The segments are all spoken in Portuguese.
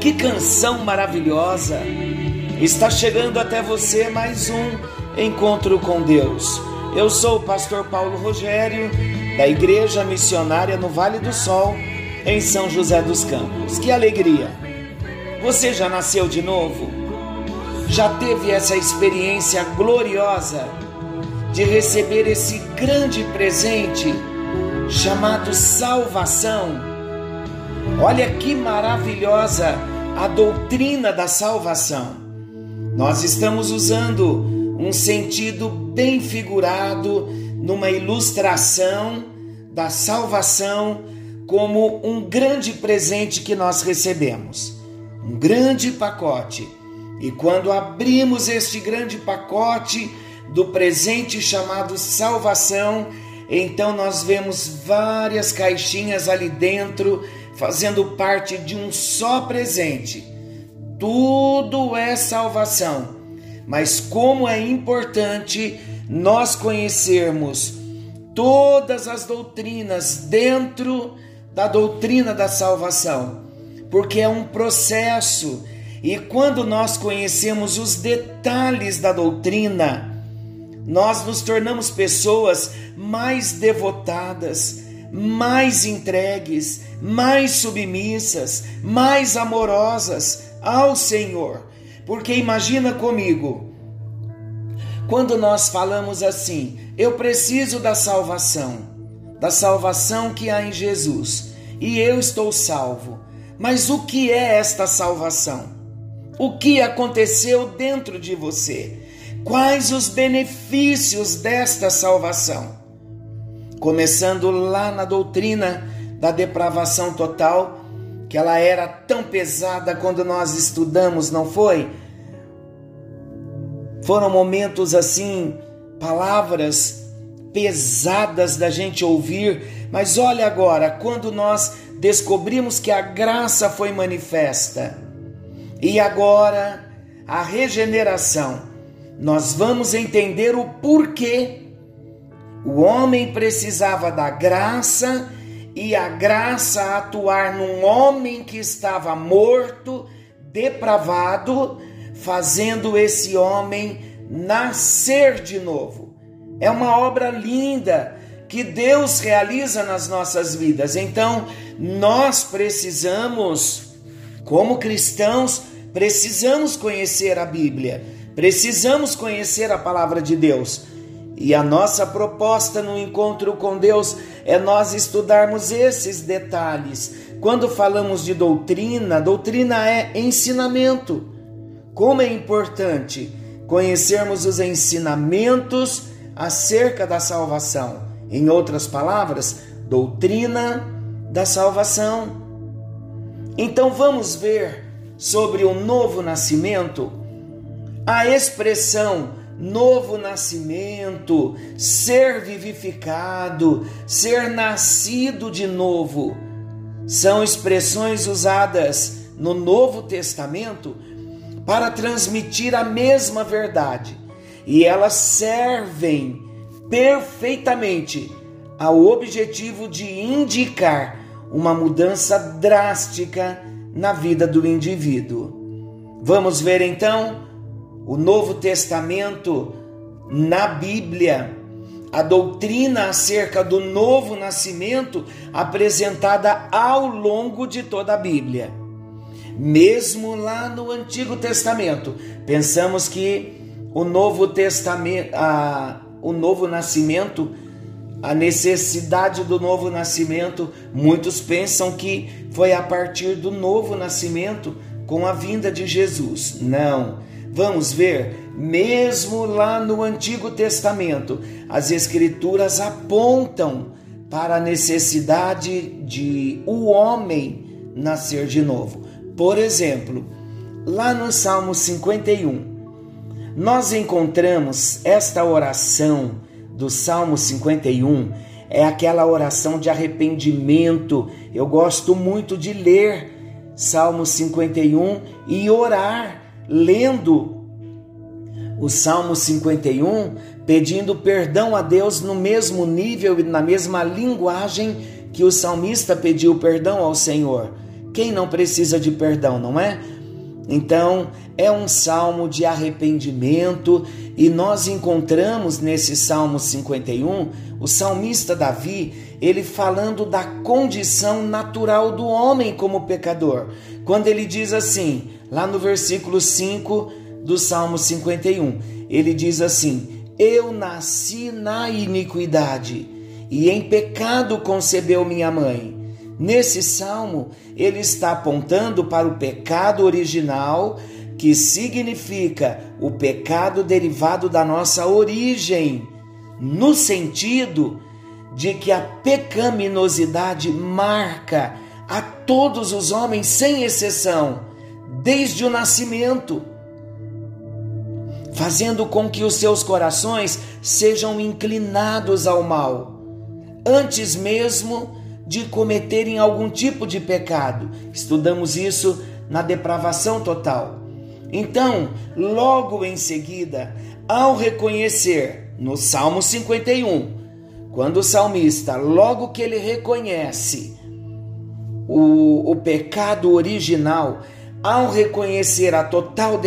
Que canção maravilhosa! Está chegando até você mais um encontro com Deus. Eu sou o pastor Paulo Rogério, da Igreja Missionária no Vale do Sol, em São José dos Campos. Que alegria! Você já nasceu de novo? Já teve essa experiência gloriosa? de receber esse grande presente chamado salvação. Olha que maravilhosa a doutrina da salvação. Nós estamos usando um sentido bem figurado numa ilustração da salvação como um grande presente que nós recebemos, um grande pacote. E quando abrimos este grande pacote, do presente chamado salvação, então nós vemos várias caixinhas ali dentro fazendo parte de um só presente. Tudo é salvação. Mas como é importante nós conhecermos todas as doutrinas dentro da doutrina da salvação, porque é um processo. E quando nós conhecemos os detalhes da doutrina, nós nos tornamos pessoas mais devotadas, mais entregues, mais submissas, mais amorosas ao Senhor. Porque imagina comigo, quando nós falamos assim, eu preciso da salvação, da salvação que há em Jesus, e eu estou salvo. Mas o que é esta salvação? O que aconteceu dentro de você? Quais os benefícios desta salvação? Começando lá na doutrina da depravação total, que ela era tão pesada quando nós estudamos, não foi? Foram momentos assim, palavras pesadas da gente ouvir, mas olha agora, quando nós descobrimos que a graça foi manifesta e agora a regeneração nós vamos entender o porquê. O homem precisava da graça e a graça atuar num homem que estava morto, depravado, fazendo esse homem nascer de novo. É uma obra linda que Deus realiza nas nossas vidas. Então, nós precisamos, como cristãos, precisamos conhecer a Bíblia Precisamos conhecer a palavra de Deus. E a nossa proposta no encontro com Deus é nós estudarmos esses detalhes. Quando falamos de doutrina, doutrina é ensinamento. Como é importante conhecermos os ensinamentos acerca da salvação. Em outras palavras, doutrina da salvação. Então vamos ver sobre o novo nascimento a expressão novo nascimento, ser vivificado, ser nascido de novo, são expressões usadas no Novo Testamento para transmitir a mesma verdade e elas servem perfeitamente ao objetivo de indicar uma mudança drástica na vida do indivíduo. Vamos ver então o Novo Testamento na Bíblia, a doutrina acerca do novo nascimento apresentada ao longo de toda a Bíblia. Mesmo lá no Antigo Testamento, pensamos que o Novo Testamento, a, o novo nascimento, a necessidade do novo nascimento, muitos pensam que foi a partir do novo nascimento com a vinda de Jesus. Não Vamos ver, mesmo lá no Antigo Testamento, as Escrituras apontam para a necessidade de o homem nascer de novo. Por exemplo, lá no Salmo 51, nós encontramos esta oração do Salmo 51, é aquela oração de arrependimento. Eu gosto muito de ler Salmo 51 e orar lendo o Salmo 51, pedindo perdão a Deus no mesmo nível e na mesma linguagem que o salmista pediu perdão ao Senhor. Quem não precisa de perdão, não é? Então, é um salmo de arrependimento e nós encontramos nesse Salmo 51 o salmista Davi, ele falando da condição natural do homem como pecador. Quando ele diz assim, lá no versículo 5 do Salmo 51, ele diz assim: Eu nasci na iniquidade e em pecado concebeu minha mãe. Nesse salmo, ele está apontando para o pecado original, que significa o pecado derivado da nossa origem, no sentido de que a pecaminosidade marca a todos os homens sem exceção, desde o nascimento fazendo com que os seus corações sejam inclinados ao mal, antes mesmo de cometerem algum tipo de pecado. Estudamos isso na depravação total. Então, logo em seguida, ao reconhecer no Salmo 51, quando o salmista, logo que ele reconhece o, o pecado original, ao reconhecer a total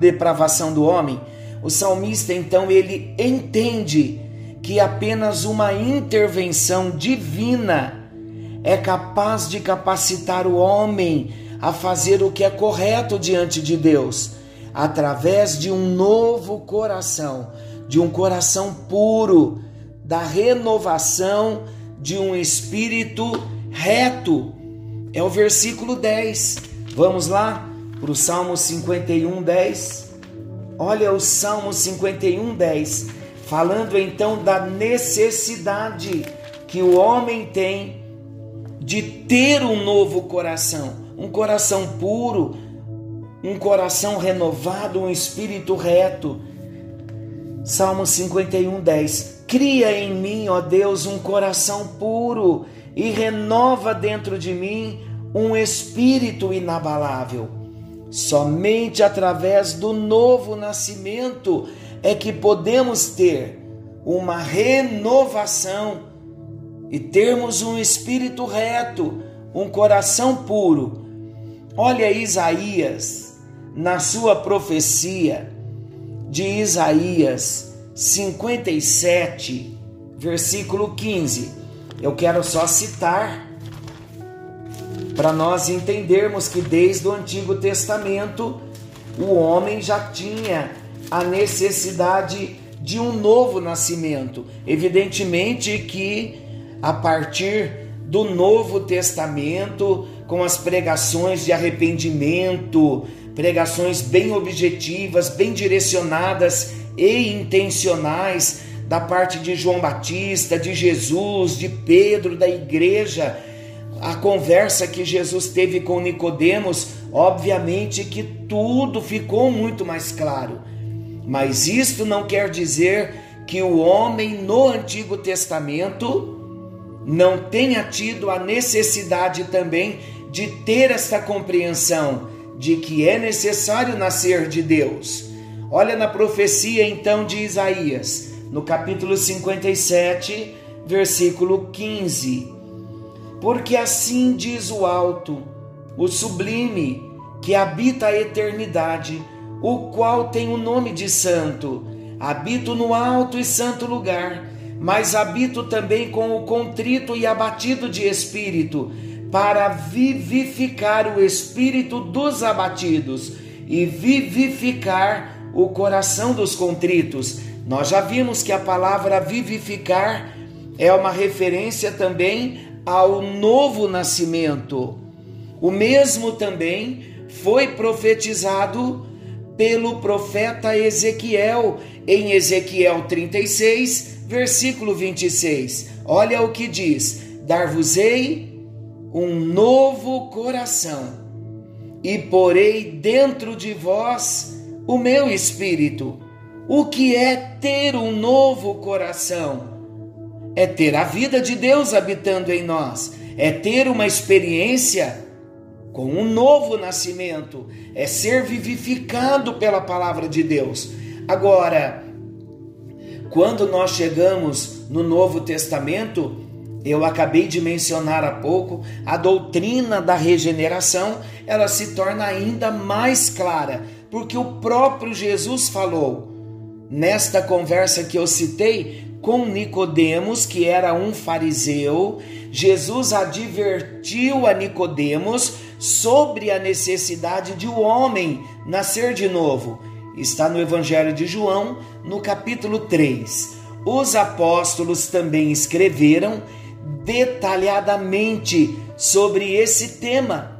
depravação do homem, o salmista então ele entende que apenas uma intervenção divina é capaz de capacitar o homem a fazer o que é correto diante de Deus, através de um novo coração, de um coração puro, da renovação de um espírito reto. É o versículo 10. Vamos lá para o Salmo 51, 10. Olha o Salmo 51, 10, falando então da necessidade que o homem tem de ter um novo coração, um coração puro, um coração renovado, um espírito reto. Salmo 51, 10. Cria em mim, ó Deus, um coração puro e renova dentro de mim um espírito inabalável. Somente através do novo nascimento é que podemos ter uma renovação e termos um espírito reto, um coração puro. Olha Isaías, na sua profecia de Isaías 57, versículo 15. Eu quero só citar para nós entendermos que desde o Antigo Testamento o homem já tinha a necessidade de um novo nascimento. Evidentemente que a partir do Novo Testamento, com as pregações de arrependimento, pregações bem objetivas, bem direcionadas e intencionais da parte de João Batista, de Jesus, de Pedro, da igreja, a conversa que Jesus teve com Nicodemos, obviamente que tudo ficou muito mais claro. Mas isto não quer dizer que o homem no Antigo Testamento não tenha tido a necessidade também de ter esta compreensão de que é necessário nascer de Deus. Olha na profecia então de Isaías, no capítulo 57, versículo 15 porque assim diz o alto, o sublime, que habita a eternidade, o qual tem o nome de santo. Habito no alto e santo lugar, mas habito também com o contrito e abatido de espírito, para vivificar o espírito dos abatidos e vivificar o coração dos contritos. Nós já vimos que a palavra vivificar é uma referência também ao novo nascimento. O mesmo também foi profetizado pelo profeta Ezequiel em Ezequiel 36, versículo 26. Olha o que diz: Dar-vos-ei um novo coração, e porei dentro de vós o meu espírito. O que é ter um novo coração? É ter a vida de Deus habitando em nós, é ter uma experiência com um novo nascimento, é ser vivificado pela palavra de Deus. Agora, Quando nós chegamos no Novo Testamento, eu acabei de mencionar há pouco, a doutrina da regeneração, ela se torna ainda mais clara, porque o próprio Jesus falou nesta conversa que eu citei com Nicodemos, que era um fariseu, Jesus advertiu a Nicodemos sobre a necessidade de o um homem nascer de novo. Está no Evangelho de João, no capítulo 3. Os apóstolos também escreveram detalhadamente sobre esse tema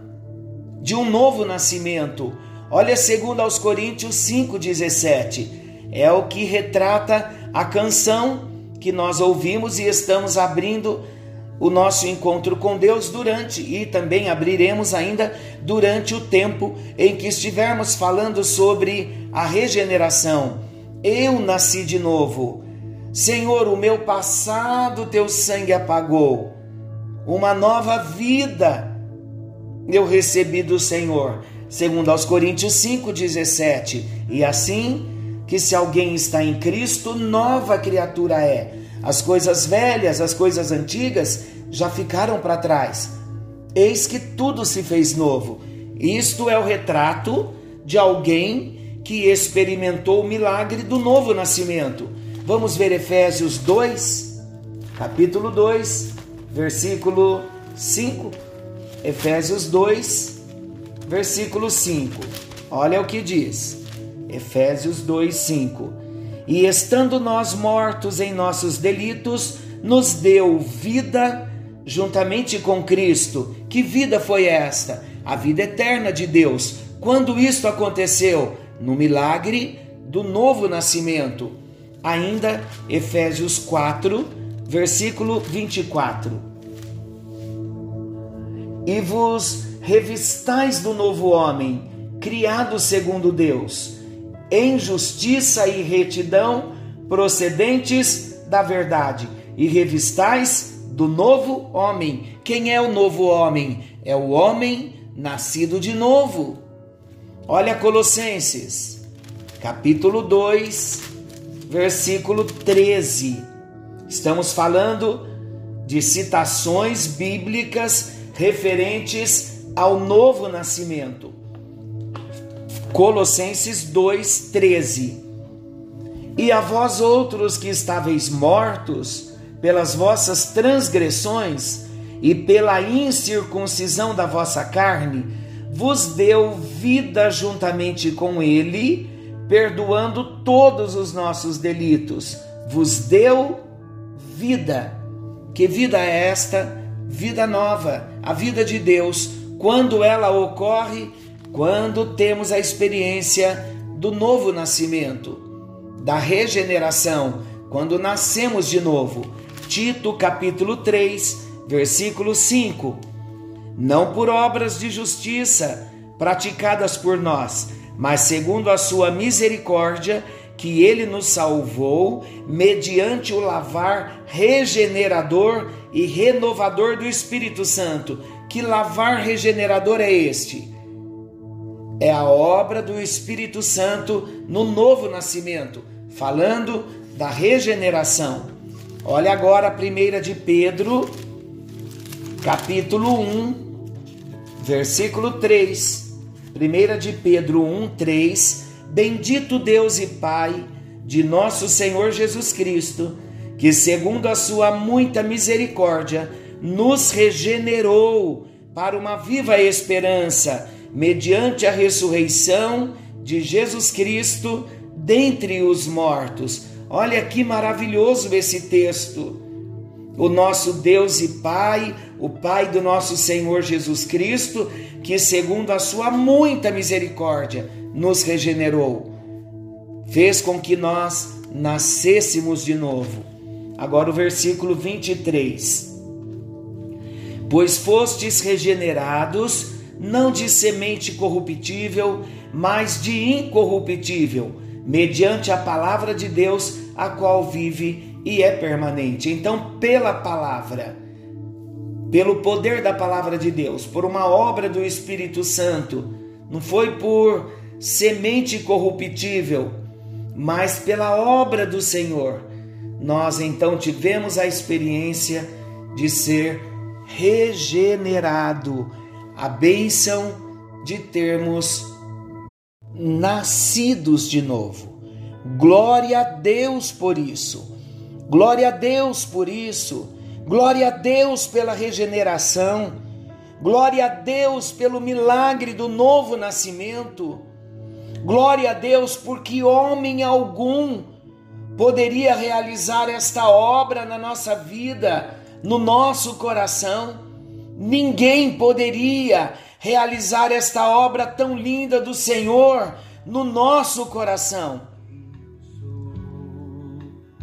de um novo nascimento. Olha segundo aos Coríntios 5:17. É o que retrata a canção que nós ouvimos e estamos abrindo o nosso encontro com Deus durante e também abriremos ainda durante o tempo em que estivermos falando sobre a regeneração. Eu nasci de novo. Senhor, o meu passado teu sangue apagou. Uma nova vida eu recebi do Senhor. Segundo aos Coríntios 5:17. E assim que se alguém está em Cristo, nova criatura é. As coisas velhas, as coisas antigas já ficaram para trás. Eis que tudo se fez novo. Isto é o retrato de alguém que experimentou o milagre do novo nascimento. Vamos ver Efésios 2, capítulo 2, versículo 5. Efésios 2, versículo 5. Olha o que diz. Efésios 2, 5. E estando nós mortos em nossos delitos, nos deu vida juntamente com Cristo. Que vida foi esta? A vida eterna de Deus. Quando isto aconteceu? No milagre do novo nascimento. Ainda Efésios 4, versículo 24. E vos revistais do novo homem, criado segundo Deus em justiça e retidão procedentes da verdade, e revistais do novo homem. Quem é o novo homem? É o homem nascido de novo. Olha Colossenses, capítulo 2, versículo 13. Estamos falando de citações bíblicas referentes ao novo nascimento. Colossenses 2:13. E a vós outros que estáveis mortos pelas vossas transgressões e pela incircuncisão da vossa carne, vos deu vida juntamente com ele, perdoando todos os nossos delitos. Vos deu vida. Que vida é esta? Vida nova, a vida de Deus. Quando ela ocorre, quando temos a experiência do novo nascimento, da regeneração, quando nascemos de novo. Tito capítulo 3, versículo 5. Não por obras de justiça praticadas por nós, mas segundo a sua misericórdia, que ele nos salvou mediante o lavar regenerador e renovador do Espírito Santo. Que lavar regenerador é este? É a obra do Espírito Santo no novo nascimento, falando da regeneração. Olha agora a primeira de Pedro, capítulo 1, versículo 3. Primeira de Pedro 1, 3. Bendito Deus e Pai de nosso Senhor Jesus Cristo, que segundo a sua muita misericórdia nos regenerou para uma viva esperança mediante a ressurreição de Jesus Cristo dentre os mortos. Olha que maravilhoso esse texto. O nosso Deus e Pai, o Pai do nosso Senhor Jesus Cristo, que segundo a sua muita misericórdia nos regenerou, fez com que nós nascêssemos de novo. Agora o versículo 23. Pois fostes regenerados não de semente corruptível, mas de incorruptível, mediante a palavra de Deus, a qual vive e é permanente. Então, pela palavra, pelo poder da palavra de Deus, por uma obra do Espírito Santo, não foi por semente corruptível, mas pela obra do Senhor, nós então tivemos a experiência de ser regenerado, a bênção de termos nascidos de novo. Glória a Deus por isso. Glória a Deus por isso. Glória a Deus pela regeneração. Glória a Deus pelo milagre do novo nascimento. Glória a Deus porque homem algum poderia realizar esta obra na nossa vida, no nosso coração. Ninguém poderia realizar esta obra tão linda do Senhor no nosso coração.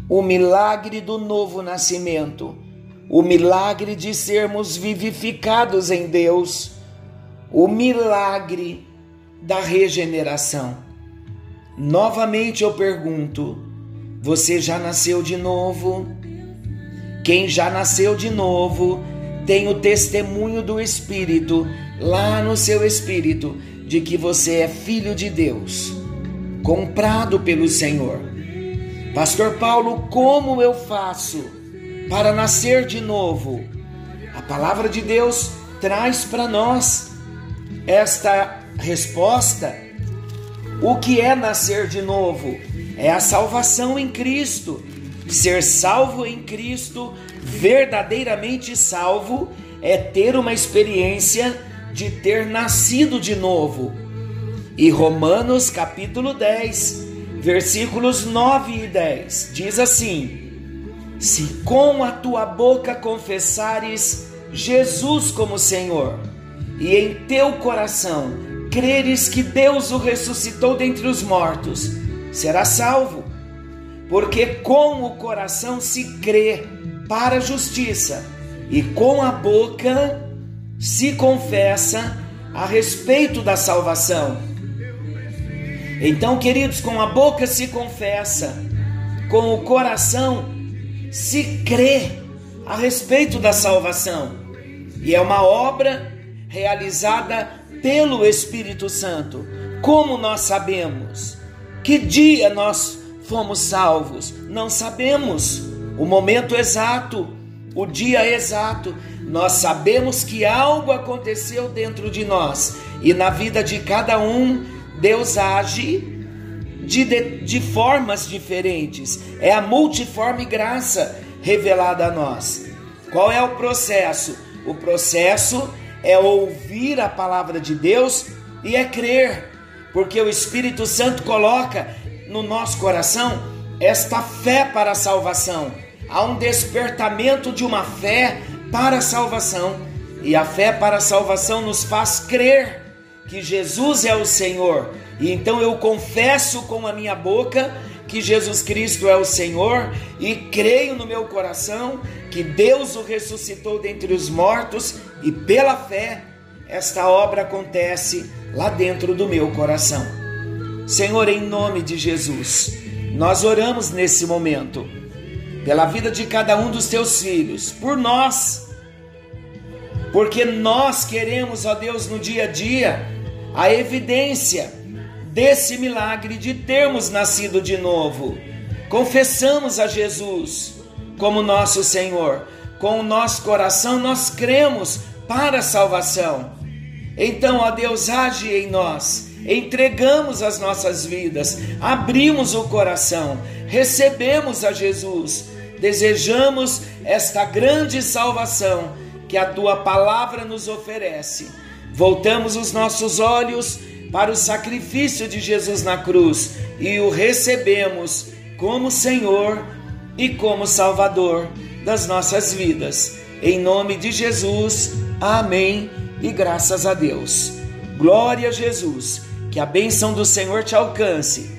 O milagre do novo nascimento, o milagre de sermos vivificados em Deus, o milagre da regeneração. Novamente eu pergunto: você já nasceu de novo? Quem já nasceu de novo tem o testemunho do Espírito, lá no seu espírito, de que você é filho de Deus, comprado pelo Senhor. Pastor Paulo, como eu faço para nascer de novo? A palavra de Deus traz para nós esta resposta. O que é nascer de novo? É a salvação em Cristo. Ser salvo em Cristo, verdadeiramente salvo, é ter uma experiência de ter nascido de novo. E Romanos capítulo 10, versículos 9 e 10 diz assim: Se com a tua boca confessares Jesus como Senhor, e em teu coração creres que Deus o ressuscitou dentre os mortos, será salvo. Porque com o coração se crê para a justiça, e com a boca se confessa a respeito da salvação. Então, queridos, com a boca se confessa, com o coração se crê a respeito da salvação. E é uma obra realizada pelo Espírito Santo. Como nós sabemos? Que dia nós fomos salvos? Não sabemos o momento exato, o dia exato. Nós sabemos que algo aconteceu dentro de nós e na vida de cada um, Deus age de, de, de formas diferentes. É a multiforme graça revelada a nós. Qual é o processo? O processo é ouvir a palavra de Deus e é crer, porque o Espírito Santo coloca no nosso coração esta fé para a salvação. Há um despertamento de uma fé para a salvação, e a fé para a salvação nos faz crer que Jesus é o Senhor. E então eu confesso com a minha boca que Jesus Cristo é o Senhor e creio no meu coração que Deus o ressuscitou dentre os mortos e pela fé esta obra acontece lá dentro do meu coração. Senhor, em nome de Jesus, nós oramos nesse momento pela vida de cada um dos teus filhos, por nós, porque nós queremos, ó Deus, no dia a dia, a evidência desse milagre de termos nascido de novo. Confessamos a Jesus como nosso Senhor. Com o nosso coração nós cremos para a salvação. Então, ó Deus, age em nós. Entregamos as nossas vidas, abrimos o coração, recebemos a Jesus, desejamos esta grande salvação que a tua palavra nos oferece. Voltamos os nossos olhos para o sacrifício de Jesus na cruz e o recebemos como Senhor e como Salvador das nossas vidas. Em nome de Jesus, amém e graças a Deus. Glória a Jesus, que a bênção do Senhor te alcance.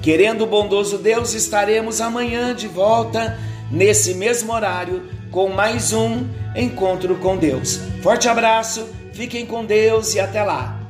Querendo o bondoso Deus, estaremos amanhã de volta, nesse mesmo horário, com mais um encontro com Deus. Forte abraço, fiquem com Deus e até lá.